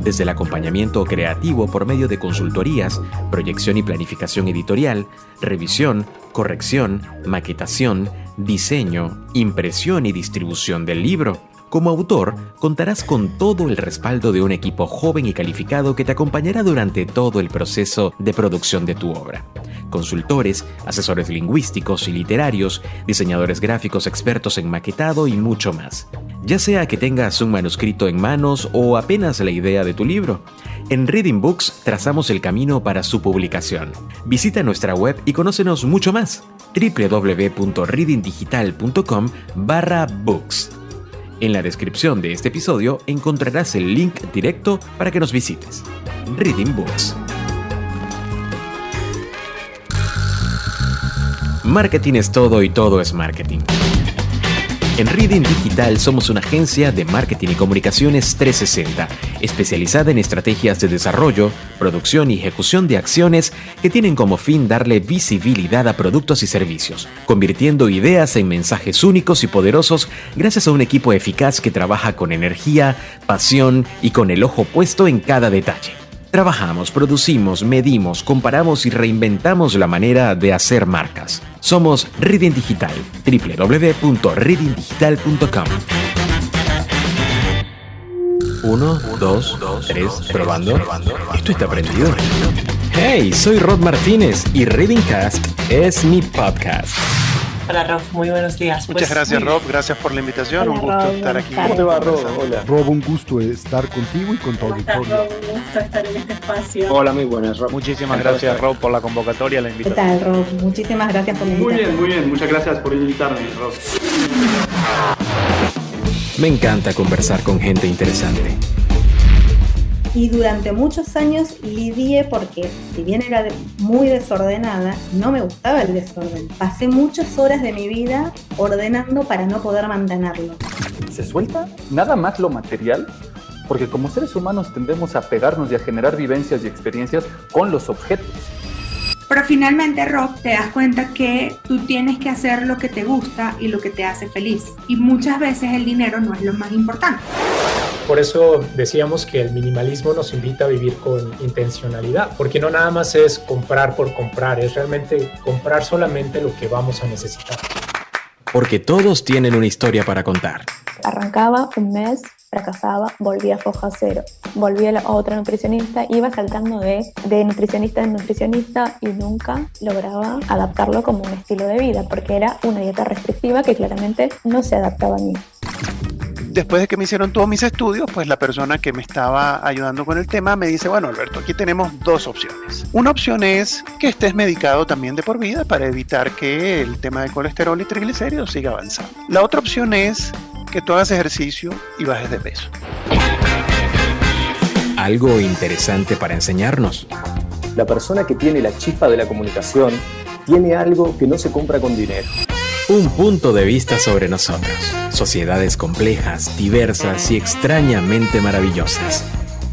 Desde el acompañamiento creativo por medio de consultorías, proyección y planificación editorial, revisión, corrección, maquetación, diseño, impresión y distribución del libro. Como autor, contarás con todo el respaldo de un equipo joven y calificado que te acompañará durante todo el proceso de producción de tu obra. Consultores, asesores lingüísticos y literarios, diseñadores gráficos expertos en maquetado y mucho más. Ya sea que tengas un manuscrito en manos o apenas la idea de tu libro, en Reading Books trazamos el camino para su publicación. Visita nuestra web y conócenos mucho más www.readingdigital.com barra books. En la descripción de este episodio encontrarás el link directo para que nos visites. Reading Books. Marketing es todo y todo es marketing. En Reading Digital somos una agencia de marketing y comunicaciones 360, especializada en estrategias de desarrollo, producción y ejecución de acciones que tienen como fin darle visibilidad a productos y servicios, convirtiendo ideas en mensajes únicos y poderosos gracias a un equipo eficaz que trabaja con energía, pasión y con el ojo puesto en cada detalle. Trabajamos, producimos, medimos, comparamos y reinventamos la manera de hacer marcas. Somos Reading Digital, www.readingdigital.com. Uno, dos, tres, probando. Esto está prendido. Hey, soy Rod Martínez y Reading Cast es mi podcast. Hola Rob, muy buenos días. Muchas Pues, gracias muy- Rob, gracias por la invitación, Hola, un gusto Rob, estar aquí. ¿Cómo te va, Rob? Hola. Rob, un gusto estar contigo y con tu ¿Cómo estás, auditorio. Rob? Un gusto estar en este espacio. Hola, muy buenas, Rob. Muchísimas gracias Rob por la convocatoria, la ¿Qué invitación. tal, Rob? Muchísimas gracias por la Muy invitación. bien, muy bien. Muchas gracias por invitarme, Rob. Me encanta conversar con gente interesante. Y durante muchos años lidié porque, si bien era muy desordenada, no me gustaba el desorden. Pasé muchas horas de mi vida ordenando para no poder mantenerlo. se suelta nada más lo material, porque como seres humanos tendemos a pegarnos y a generar vivencias y experiencias con los objetos. Pero finalmente, Rob, te das cuenta que tú tienes que hacer lo que te gusta y lo que te hace feliz. Y muchas veces el dinero no es lo más importante. Por eso decíamos que el minimalismo nos invita a vivir con intencionalidad, porque no nada más es comprar por comprar, es realmente comprar solamente lo que vamos a necesitar. Porque todos tienen una historia para contar. Arrancaba un mes, fracasaba, volvía a foja cero. Volvía a otra nutricionista, iba saltando de, de nutricionista en nutricionista y nunca lograba adaptarlo como un estilo de vida, porque era una dieta restrictiva que claramente no se adaptaba a mí. Después de que me hicieron todos mis estudios, pues la persona que me estaba ayudando con el tema me dice, bueno Alberto, aquí tenemos dos opciones. Una opción es que estés medicado también de por vida para evitar que el tema de colesterol y triglicéridos siga avanzando. La otra opción es que tú hagas ejercicio y bajes de peso. Algo interesante para enseñarnos. La persona que tiene la chispa de la comunicación tiene algo que no se compra con dinero. Un punto de vista sobre nosotros. Sociedades complejas, diversas y extrañamente maravillosas.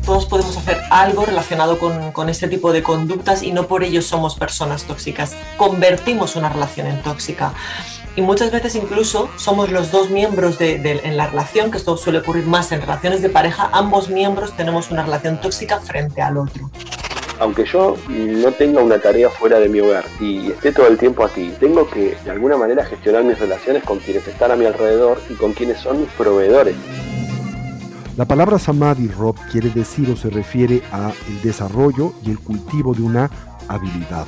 Todos podemos hacer algo relacionado con, con este tipo de conductas y no por ello somos personas tóxicas. Convertimos una relación en tóxica. Y muchas veces incluso somos los dos miembros de, de- en la relación, que esto suele ocurrir más en relaciones de pareja, ambos miembros tenemos una relación tóxica frente al otro. Aunque yo no tenga una tarea fuera de mi hogar y esté todo el tiempo aquí, tengo que de alguna manera gestionar mis relaciones con quienes están a mi alrededor y con quienes son mis proveedores. La palabra samadhi, Rob, quiere decir o se refiere a el desarrollo y el cultivo de una habilidad,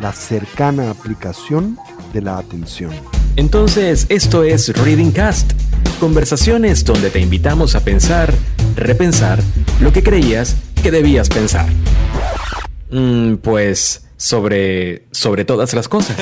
la cercana aplicación de la atención. Entonces, esto es Reading Cast. Conversaciones donde te invitamos a pensar, repensar lo que creías que debías pensar. Mm, pues sobre sobre todas las cosas.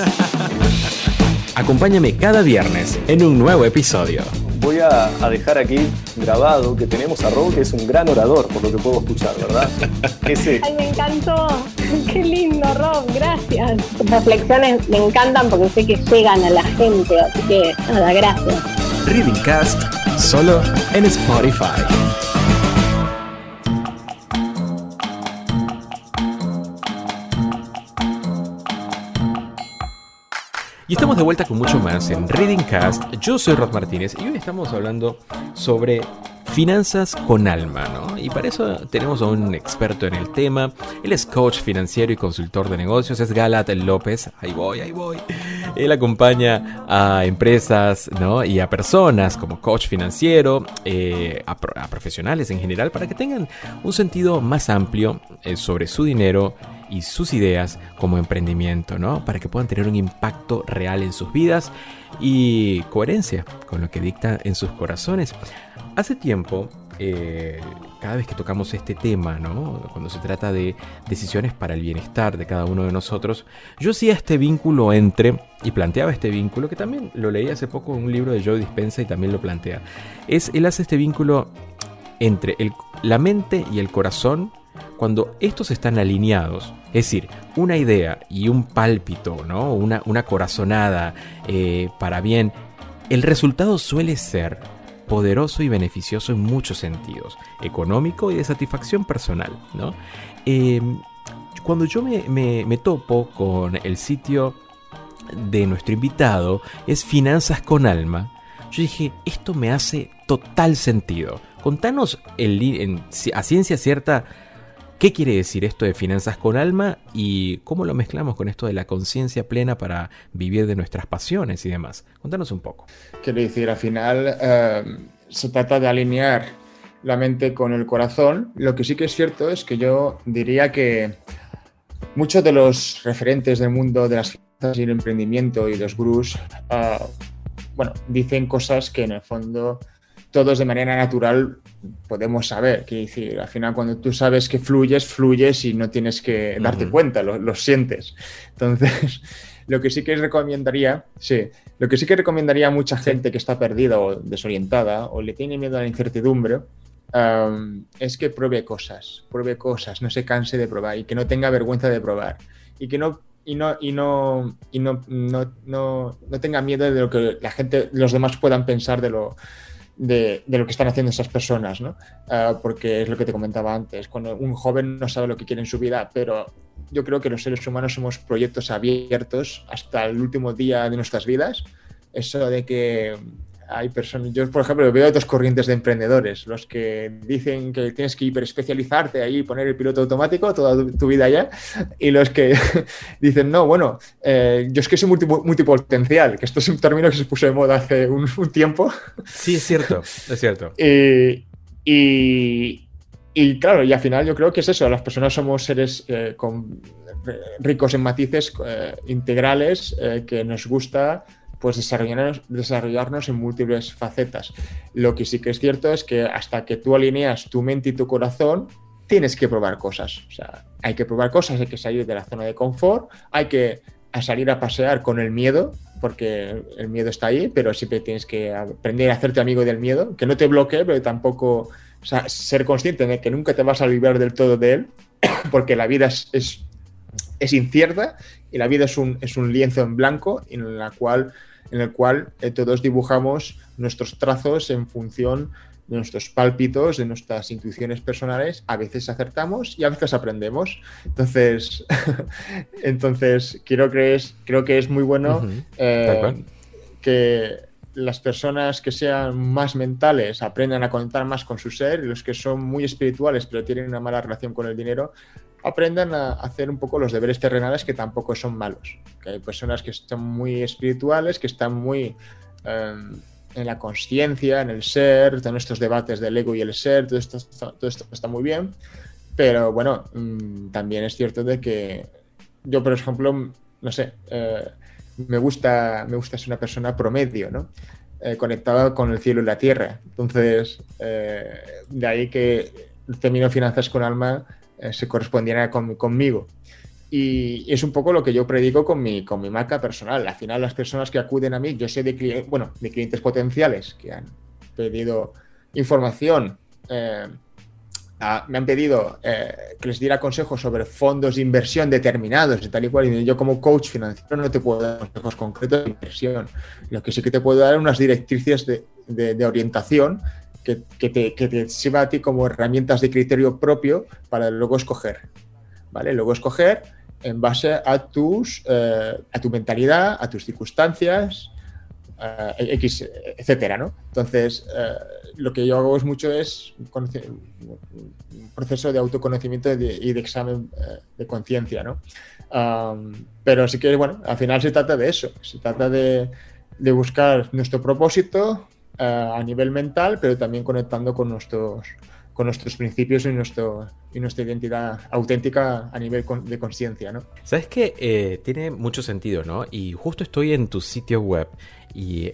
Acompáñame cada viernes en un nuevo episodio. Voy a, a dejar aquí grabado que tenemos a Rob, que es un gran orador, por lo que puedo escuchar, ¿verdad? Ese, Ay, me encantó. Qué lindo, Rob. Gracias. Reflexiones me encantan porque sé que llegan a la gente. Así que, nada, gracias. Reading Cast solo en Spotify. Y estamos de vuelta con mucho más en Reading Cast. Yo soy Rod Martínez y hoy estamos hablando sobre finanzas con alma, ¿no? Y para eso tenemos a un experto en el tema. Él es coach financiero y consultor de negocios, es Galat López. Ahí voy, ahí voy. Él acompaña a empresas, ¿no? Y a personas como coach financiero, eh, a, pro- a profesionales en general, para que tengan un sentido más amplio eh, sobre su dinero y sus ideas como emprendimiento, ¿no? Para que puedan tener un impacto real en sus vidas y coherencia con lo que dicta en sus corazones. Hace tiempo, eh, cada vez que tocamos este tema, ¿no? Cuando se trata de decisiones para el bienestar de cada uno de nosotros, yo hacía este vínculo entre, y planteaba este vínculo, que también lo leí hace poco en un libro de Joe Dispensa y también lo plantea, es, él hace este vínculo entre la mente y el corazón cuando estos están alineados, es decir, una idea y un pálpito, ¿no? una, una corazonada eh, para bien, el resultado suele ser poderoso y beneficioso en muchos sentidos, económico y de satisfacción personal. ¿no? Eh, cuando yo me, topo con el sitio de nuestro invitado, es Finanzas con Alma, yo dije, esto me hace total sentido. Contanos a ciencia cierta qué quiere decir esto de finanzas con alma y cómo lo mezclamos con esto de la conciencia plena para vivir de nuestras pasiones y demás. Contanos un poco. Quiero decir, al final eh, se trata de alinear la mente con el corazón. Lo que sí que es cierto es que yo diría que muchos de los referentes del mundo de las finanzas y el emprendimiento y los gurús, ah, bueno, dicen cosas que en el fondo todos de manera natural podemos saber. Que decir, al final cuando tú sabes que fluyes, fluyes y no tienes que darte cuenta, lo, sientes. Entonces, lo que sí que recomendaría, sí, lo que sí que recomendaría a mucha gente que está perdida o desorientada o le tiene miedo a la incertidumbre, es que pruebe cosas, pruebe cosas, no se canse de probar y que no tenga vergüenza de probar y que no y no y no y no, no, no, no tenga miedo de lo que la gente, los demás puedan pensar de lo de, lo que están haciendo esas personas, ¿no? Ah, porque es lo que te comentaba antes, cuando un joven no sabe lo que quiere en su vida, pero yo creo que los seres humanos somos proyectos abiertos hasta el último día de nuestras vidas. Eso de que hay personas, yo por ejemplo veo dos corrientes de emprendedores, los que dicen que tienes que hiperespecializarte ahí, poner el piloto automático toda tu, vida ya, y los que dicen, no, bueno, eh, yo es que soy multipotencial, que esto es un término que se puso de moda hace un, tiempo. Sí, es cierto, es cierto. y, y, claro, y al final yo creo que es eso, las personas somos seres eh, con, ricos en matices eh, integrales que nos gusta pues desarrollarnos, desarrollarnos en múltiples facetas. Lo que sí que es cierto es que hasta que tú alineas tu mente y tu corazón, tienes que probar cosas. O sea, hay que probar cosas, hay que salir de la zona de confort, hay que salir a pasear con el miedo, porque el miedo está ahí, pero siempre tienes que aprender a hacerte amigo del miedo, que no te bloquee, pero tampoco ser consciente de que nunca te vas a librar del todo de él, porque la vida es, es incierta y la vida es un, es un lienzo en blanco en, la cual, en el cual eh, todos dibujamos nuestros trazos en función de nuestros pálpitos, de nuestras intuiciones personales. A veces acertamos y a veces aprendemos. Entonces, entonces creo, que es, creo que es muy bueno eh, que las personas que sean más mentales aprendan a conectar más con su ser y los que son muy espirituales pero tienen una mala relación con el dinero aprendan a hacer un poco los deberes terrenales que tampoco son malos. Que hay personas que están muy espirituales, que están muy em, en la conciencia, en el ser, en nuestros debates del ego y el ser, todo esto, todo esto está muy bien, pero bueno, mm, también es cierto de que yo, por ejemplo, no sé, eh, me, gusta, me gusta ser una persona promedio, ¿no? Eh, conectada con el cielo y la tierra. Entonces, eh, de ahí que el término finanzas con alma eh, se correspondiera conmigo. Y es un poco lo que yo predico con mi, con mi marca personal. Al final, las personas que acuden a mí, yo sé de, bueno, de clientes potenciales que han pedido información, eh, me han pedido eh, que les diera consejos sobre fondos de inversión determinados y tal y cual. Y yo, como coach financiero, no te puedo dar consejos concretos de inversión. Lo que sí que te puedo dar unas directrices de orientación que, te, sirva a ti como herramientas de criterio propio para luego escoger. ¿Vale? Luego escoger en base a tus eh, a tu mentalidad, a tus circunstancias, eh, X, etcétera, ¿no? Entonces, eh, lo que yo hago es mucho es un proceso de autoconocimiento y de, examen de conciencia, ¿no? pero sí que, bueno, al final se trata de eso, se trata de buscar nuestro propósito, eh, a nivel mental, pero también conectando con nuestros, con nuestros principios y, nuestra identidad auténtica a nivel de conciencia, ¿no? Sabes que eh, tiene mucho sentido, ¿no? Y justo estoy en tu sitio web y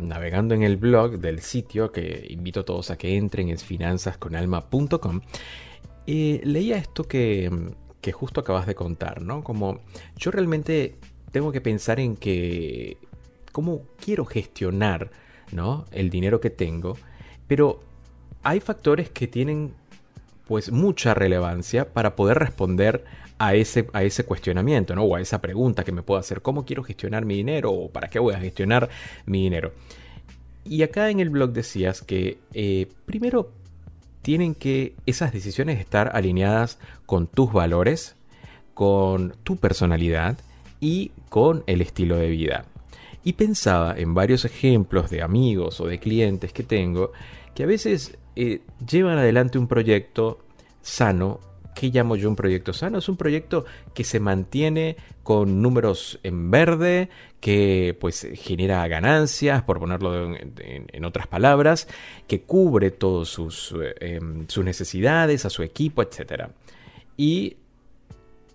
navegando en el blog del sitio, que invito a todos a que entren, es finanzasconalma.com, y leía esto que, que justo acabas de contar, ¿no? Como yo realmente tengo que pensar en que, cómo quiero gestionar ¿no? El dinero que tengo. Pero hay factores que tienen pues mucha relevancia para poder responder a ese, a ese cuestionamiento, ¿no? O a esa pregunta que me puedo hacer, ¿cómo quiero gestionar mi dinero? ¿O para qué voy a gestionar mi dinero? Y acá en el blog decías que eh, primero tienen que esas decisiones estar alineadas con tus valores, con tu personalidad y con el estilo de vida. Y pensaba en varios ejemplos de amigos o de clientes que tengo que a veces eh, llevan adelante un proyecto sano. ¿Qué llamo yo un proyecto sano? Es un proyecto que se mantiene con números en verde, que pues genera ganancias, por ponerlo en, otras palabras, que cubre todas sus, eh, em, sus necesidades, a su equipo, etc. Y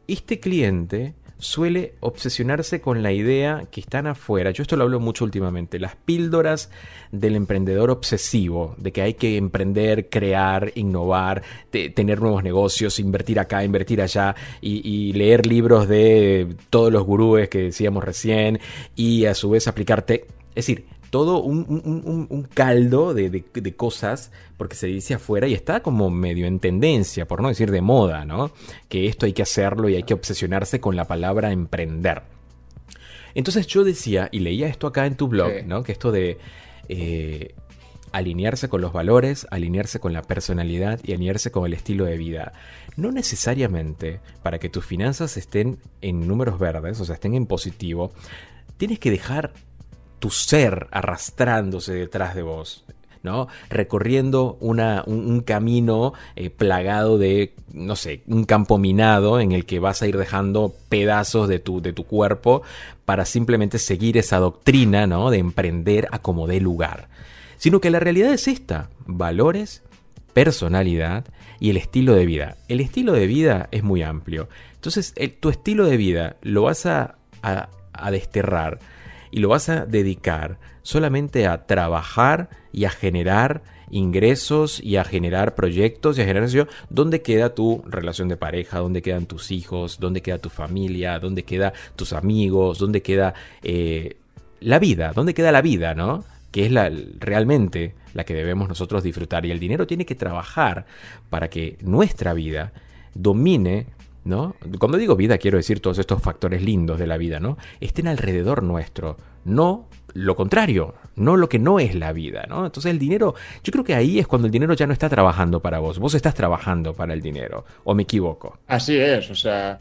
este cliente suele obsesionarse con la idea que están afuera. Yo esto lo hablo mucho últimamente. Las píldoras del emprendedor obsesivo, de que hay que emprender, crear, innovar, tener nuevos negocios, invertir acá, invertir allá y, leer libros de todos los gurúes que decíamos recién y a su vez aplicarte. Es decir, todo un, caldo de, cosas, porque se dice afuera y está como medio en tendencia, por no decir de moda, ¿no? Que esto hay que hacerlo y hay que obsesionarse con la palabra emprender. Entonces yo decía, y leía esto acá en tu blog, ¿no? Que esto de eh, alinearse con los valores, alinearse con la personalidad y alinearse con el estilo de vida. No necesariamente para que tus finanzas estén en números verdes, o sea, estén en positivo, tienes que dejar tu ser arrastrándose detrás de vos. ¿no? Recorriendo una, un, camino eh, plagado de, no sé, un campo minado en el que vas a ir dejando pedazos de tu, de tu cuerpo para simplemente seguir esa doctrina, ¿no? De emprender a como dé lugar. Sino que la realidad es esta, valores, personalidad y el estilo de vida. El estilo de vida es muy amplio. Entonces, tu estilo de vida lo vas a, a desterrar y lo vas a dedicar solamente a trabajar y a generar ingresos y a generar proyectos y a generar ¿dónde queda tu relación de pareja? ¿Dónde quedan tus hijos? ¿Dónde queda tu familia? ¿Dónde queda tus amigos? ¿Dónde queda eh, la vida? ¿Dónde queda la vida, no? Que es la, realmente la que debemos nosotros disfrutar. Y el dinero tiene que trabajar para que nuestra vida domine ¿no? Cuando digo vida quiero decir todos estos factores lindos de la vida, ¿no? Estén alrededor nuestro, no lo contrario, no lo que no es la vida, ¿no? Entonces el dinero, yo creo que ahí es cuando el dinero ya no está trabajando para vos, vos estás trabajando para el dinero, o me equivoco. Así es, o sea,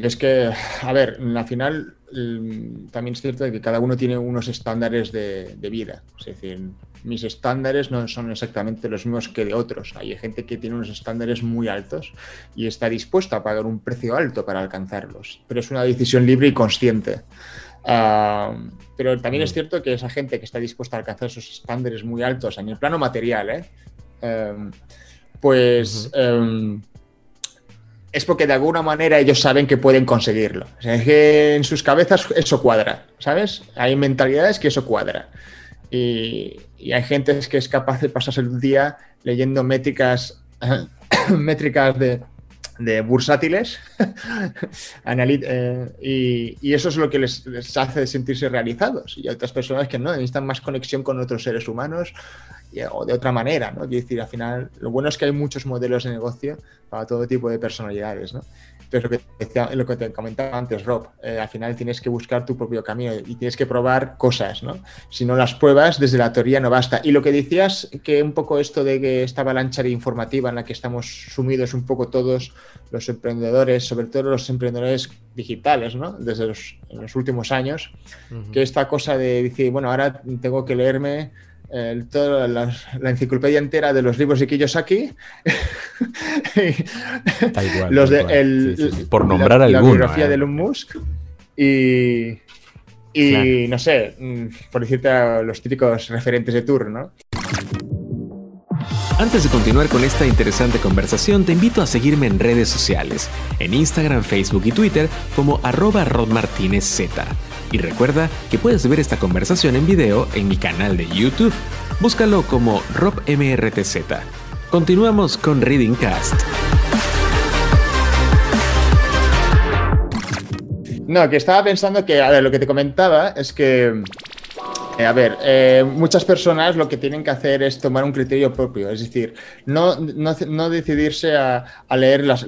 es que, a ver, al final también es cierto que cada uno tiene unos estándares de, de vida, es decir, mis estándares no son exactamente los mismos que de otros. Hay gente que tiene unos estándares muy altos y está dispuesta a pagar un precio alto para alcanzarlos, pero es una decisión libre y consciente. Ah, pero también es cierto que esa gente que está dispuesta a alcanzar esos estándares muy altos en el plano material, ¿eh? em, pues em, es porque de alguna manera ellos saben que pueden conseguirlo. es que en sus cabezas eso cuadra, ¿sabes? Hay mentalidades que eso cuadra. Y, hay gente que es capaz de pasarse el día leyendo métricas, métricas de, de bursátiles eh, y, eso es lo que les, hace sentirse realizados y hay otras personas que no necesitan más conexión con otros seres humanos o de otra manera, ¿no? Quiero decir, al final, lo bueno es que hay muchos modelos de negocio para todo tipo de personalidades, ¿no? Entonces, lo que, decía, lo que te comentaba antes, Rob, eh, al final tienes que buscar tu propio camino y tienes que probar cosas, ¿no? Si no las pruebas, desde la teoría no basta. Y lo que decías, que un poco esto de que esta avalancha informativa en la que estamos sumidos un poco todos los emprendedores, sobre todo los emprendedores digitales, ¿no? Desde los, los últimos años, que esta cosa de decir, bueno, ahora tengo que leerme toda la, enciclopedia entera de los libros de Kiyosaki. los de, Por nombrar la, alguno. La biografía ¿eh? de Elon Musk. Y, y no sé, mm, por decirte a los típicos referentes de turno. Antes de continuar con esta interesante conversación, te invito a seguirme en redes sociales, en Instagram, Facebook y Twitter como arroba rodmartinezz. Y recuerda que puedes ver esta conversación en video en mi canal de YouTube. Búscalo como RobMRTZ. Continuamos con Reading Cast. No, que estaba pensando que, a ver, lo que te comentaba es que eh, a ver, eh, muchas personas lo que tienen que hacer es tomar un criterio propio, es decir, no, no, decidirse a, leer los,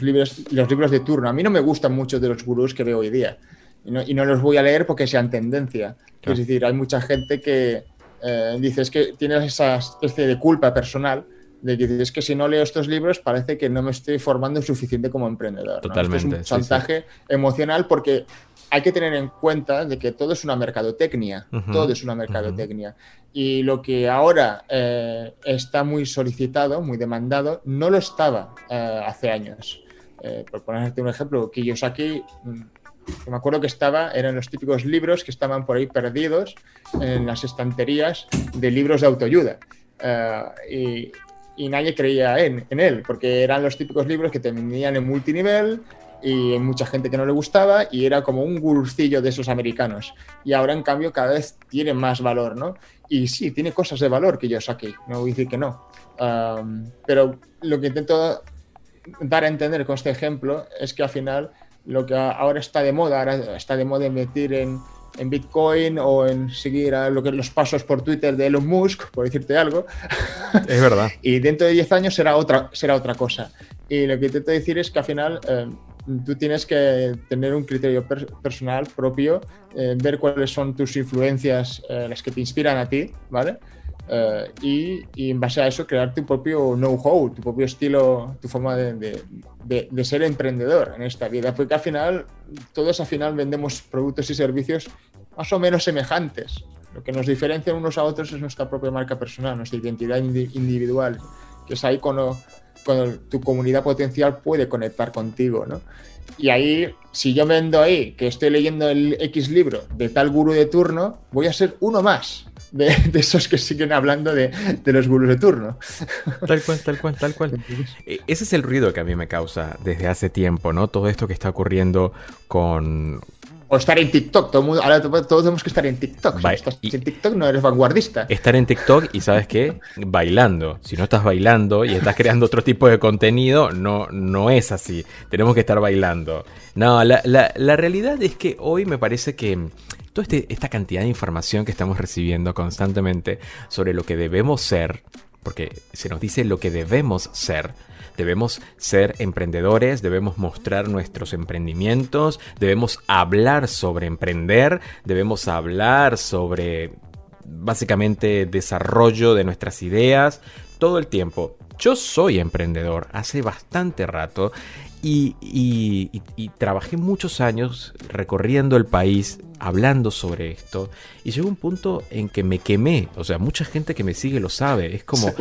libros, los libros de turno. A mí no me gustan mucho de los gurús que veo hoy día y no, y no los voy a leer porque sean tendencia. Es decir, hay mucha gente que eh, dice es que tienes esa especie de culpa personal de que dices que si no leo estos libros parece que no me estoy formando suficiente como emprendedor. Totalmente. es un chantaje emocional porque hay que tener en cuenta de que todo es una mercadotecnia, todo es una mercadotecnia. Y lo que ahora eh, está muy solicitado, muy demandado, no lo estaba eh, hace años. Eh, por ponerte un ejemplo, Kiyosaki, mm, me acuerdo que estaba, eran los típicos libros que estaban por ahí perdidos en las estanterías de libros de autoayuda. y, nadie creía en, en, él, porque eran los típicos libros que te vendían en multinivel, y mucha gente que no le gustaba y era como un gurcillo de esos americanos. Y ahora, en cambio, cada vez tiene más valor, ¿no? Y sí, tiene cosas de valor que yo saqué, no voy a decir que no. Um, pero lo que intento dar a entender con este ejemplo es que al final lo que ahora está de moda, ahora está de moda invertir en, en Bitcoin o en seguir a lo que los pasos por Twitter de Elon Musk, por decirte algo. Es verdad. y dentro de 10 años será otra, será otra cosa. Y lo que intento decir es que al final eh, tú tienes que tener un criterio personal propio, eh, ver cuáles son tus influencias, eh, las que te inspiran a ti, ¿vale? Y, y, en base a eso crear tu propio know-how, tu propio estilo, tu forma de, de, de, ser emprendedor en esta vida, porque al final, todos al final vendemos productos y servicios más o menos semejantes. Lo que nos diferencia unos a otros es nuestra propia marca personal, nuestra identidad individual, que es ahí cuando cuando tu comunidad potencial puede conectar contigo, ¿no? Y ahí, si yo vendo ahí que estoy leyendo el X libro de tal gurú de turno, voy a ser uno más de, esos que siguen hablando de, de, los gurús de turno. Tal cual, tal cual, tal cual. E, ese es el ruido que a mí me causa desde hace tiempo, ¿no? Todo esto que está ocurriendo con, o estar en TikTok. Todo mundo, ahora todos tenemos que estar en TikTok. Si estás en TikTok no eres vanguardista. Estar en TikTok y sabes qué, bailando. Si no estás bailando y estás creando otro tipo de contenido, no, no es así. Tenemos que estar bailando. No, la, la, realidad es que hoy me parece que toda este, esta cantidad de información que estamos recibiendo constantemente sobre lo que debemos ser, porque se nos dice lo que debemos ser, Debemos ser emprendedores, debemos mostrar nuestros emprendimientos, debemos hablar sobre emprender, debemos hablar sobre básicamente desarrollo de nuestras ideas todo el tiempo. Yo soy emprendedor hace bastante rato y, trabajé muchos años recorriendo el país hablando sobre esto y llegó un punto en que me quemé, o sea, mucha gente que me sigue lo sabe, es como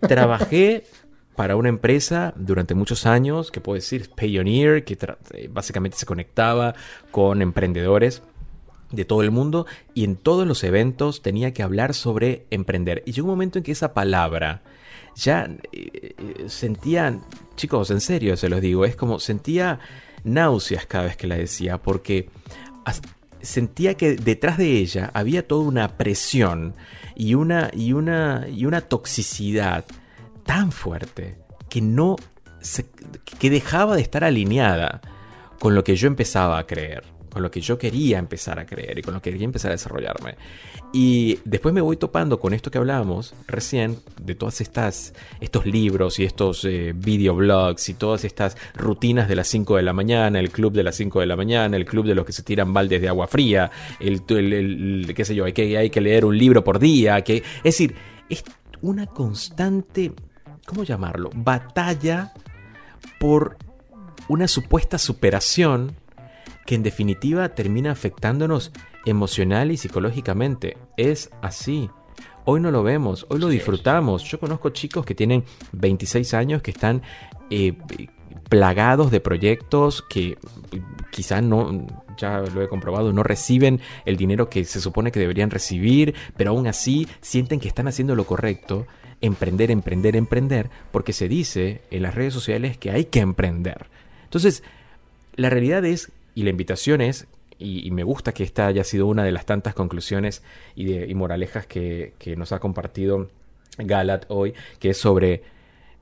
trabajé para una empresa durante muchos años, que puedo decir Pioneer, que eh, básicamente se conectaba con emprendedores de todo el mundo y en todos los eventos tenía que hablar sobre emprender. Y llegó un momento en que esa palabra ya eh, eh, sentía, chicos, en serio se los digo, es como sentía náuseas cada vez que la decía, porque sentía que detrás de ella había toda una presión y una, y una, y una toxicidad tan fuerte que no que dejaba de estar alineada con lo que yo empezaba a creer, con lo que yo quería empezar a creer y con lo que quería empezar a desarrollarme. Y después me voy topando con esto que hablábamos recién, de todas estas estos libros y estos eh, videoblogs y todas estas rutinas de las 5 de la mañana, el club de las 5 de la mañana, el club de los que se tiran baldes de agua fría, el, el, qué sé yo, hay que, hay que leer un libro por día, que es decir, es una constante ¿cómo llamarlo? Batalla por una supuesta superación que en definitiva termina afectándonos emocional y psicológicamente. Es así. Hoy no lo vemos, hoy lo disfrutamos. Yo conozco chicos que tienen 26 años que están eh, plagados de proyectos que quizá no, ya lo he comprobado, no reciben el dinero que se supone que deberían recibir, pero aún así sienten que están haciendo lo correcto emprender, emprender, emprender, porque se dice en las redes sociales que hay que emprender. Entonces, la realidad es, y la invitación es, y, me gusta que esta haya sido una de las tantas conclusiones y, de, moralejas que, nos ha compartido Galat hoy, que es sobre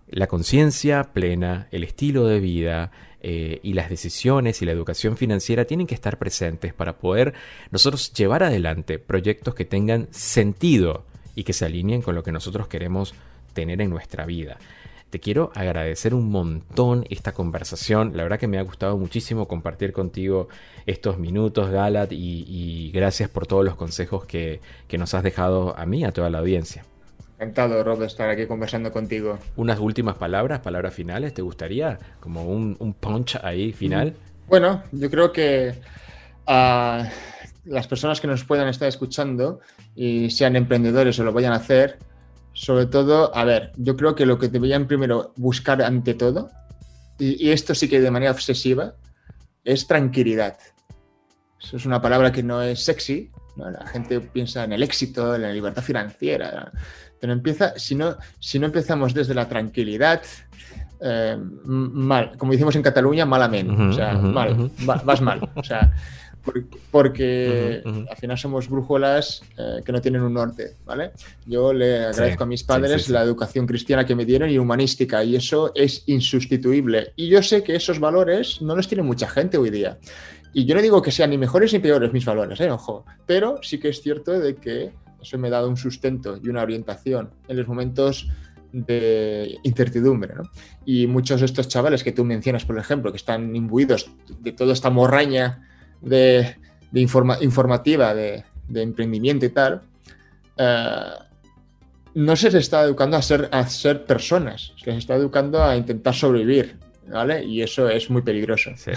la conciencia plena, el estilo de vida, eh, y las decisiones y la educación financiera tienen que estar presentes para poder nosotros llevar adelante proyectos que tengan sentido y que se alineen con lo que nosotros queremos tener en nuestra vida. Te quiero agradecer un montón esta conversación. La verdad que me ha gustado muchísimo compartir contigo estos minutos, Galat, y, gracias por todos los consejos que, nos has dejado a mí, a toda la audiencia. Encantado, Rob, de estar aquí conversando contigo. Unas últimas palabras, palabras finales, ¿te gustaría? Como un, punch ahí final. Bueno, yo creo que ah, las personas que nos puedan estar escuchando y sean emprendedores o lo vayan a hacer, sobre todo, a ver, yo creo que lo que deberían primero buscar ante todo, y, esto sí que de manera obsesiva, es tranquilidad. Eso es una palabra que no es sexy, la gente piensa en el éxito, en la libertad financiera, pero empieza, si no, si no empezamos desde la tranquilidad, eh, mal, como decimos en Cataluña, malamente, o sea, mal, vas mal, o sea, porque al final somos brújulas eh, que no tienen un norte, ¿vale? Yo le agradezco a mis padres la educación cristiana que me dieron y humanística, y eso es insustituible. Y yo sé que esos valores no los tiene mucha gente hoy día. Y yo no digo que sean ni mejores ni peores mis valores, ¿eh? ojo, pero sí que es cierto de que eso me ha dado un sustento y una orientación en los momentos de incertidumbre. ¿no? Y muchos de estos chavales que tú mencionas, por ejemplo, que están imbuidos de toda esta morraña de, informativa, de, emprendimiento y tal, eh, no se les está educando a ser, a ser personas, se les está educando a intentar sobrevivir. ¿Vale? Y eso es muy peligroso. Sí,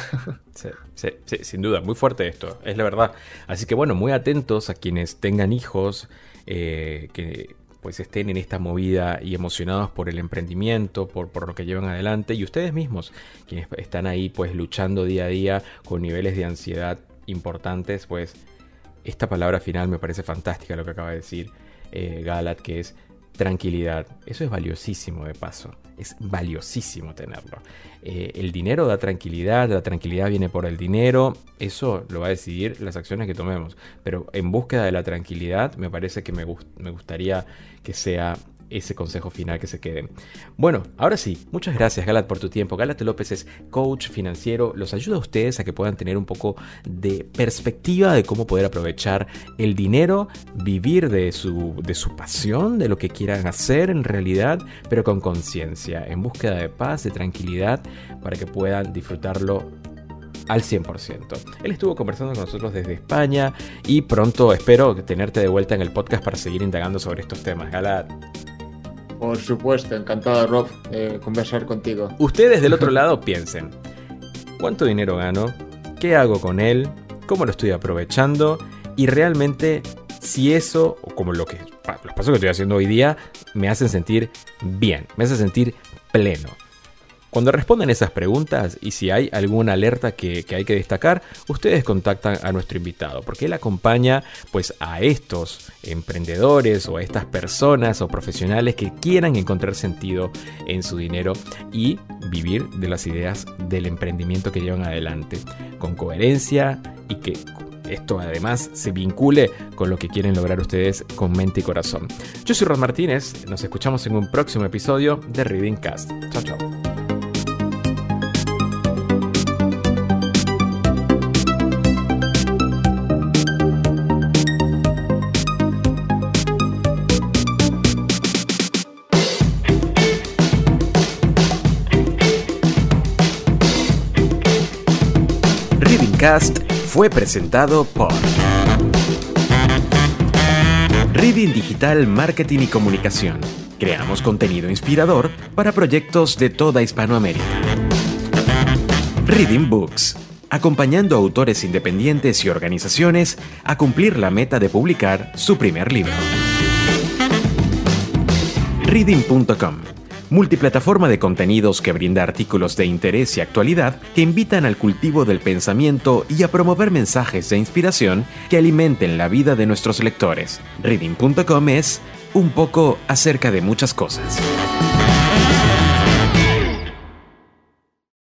sí, sí, sin duda, muy fuerte esto, es la verdad. Así que bueno, muy atentos a quienes tengan hijos, eh, que pues estén en esta movida y emocionados por el emprendimiento, por, por, lo que llevan adelante y ustedes mismos, quienes están ahí pues luchando día a día con niveles de ansiedad importantes, pues esta palabra final me parece fantástica lo que acaba de decir eh, Galat, que es tranquilidad. Eso es valiosísimo de paso, es valiosísimo tenerlo. Eh, el dinero da tranquilidad, la tranquilidad viene por el dinero, eso lo va a decidir las acciones que tomemos. Pero en búsqueda de la tranquilidad me parece que me, me gustaría que sea ese consejo final que se quede. Bueno, ahora sí, muchas gracias Galat por tu tiempo. Galat López es coach financiero, los ayuda a ustedes a que puedan tener un poco de perspectiva de cómo poder aprovechar el dinero, vivir de su, de su pasión, de lo que quieran hacer en realidad, pero con conciencia, en búsqueda de paz, de tranquilidad, para que puedan disfrutarlo al 100%. Él estuvo conversando con nosotros desde España y pronto espero tenerte de vuelta en el podcast para seguir indagando sobre estos temas. Galat. Por supuesto, encantado Rob de conversar contigo. Ustedes del otro lado piensen, ¿cuánto dinero gano? ¿Qué hago con él? ¿Cómo lo estoy aprovechando? Y realmente si eso, o como lo que, los pasos que estoy haciendo hoy día, me hacen sentir bien, me hacen sentir pleno. Cuando responden esas preguntas y si hay alguna alerta que, hay que destacar, ustedes contactan a nuestro invitado, porque él acompaña pues a estos emprendedores o a estas personas o profesionales que quieran encontrar sentido en su dinero y vivir de las ideas del emprendimiento que llevan adelante, con coherencia y que esto además se vincule con lo que quieren lograr ustedes con mente y corazón. Yo soy Ron Martínez, nos escuchamos en un próximo episodio de Reading Cast. Chao, chao. Fue presentado por Reading Digital Marketing y Comunicación. Creamos contenido inspirador para proyectos de toda Hispanoamérica. Reading Books. Acompañando autores independientes y organizaciones a cumplir la meta de publicar su primer libro. Reading.com multiplataforma de contenidos que brinda artículos de interés y actualidad que invitan al cultivo del pensamiento y a promover mensajes de inspiración que alimenten la vida de nuestros lectores. Reading.com es un poco acerca de muchas cosas.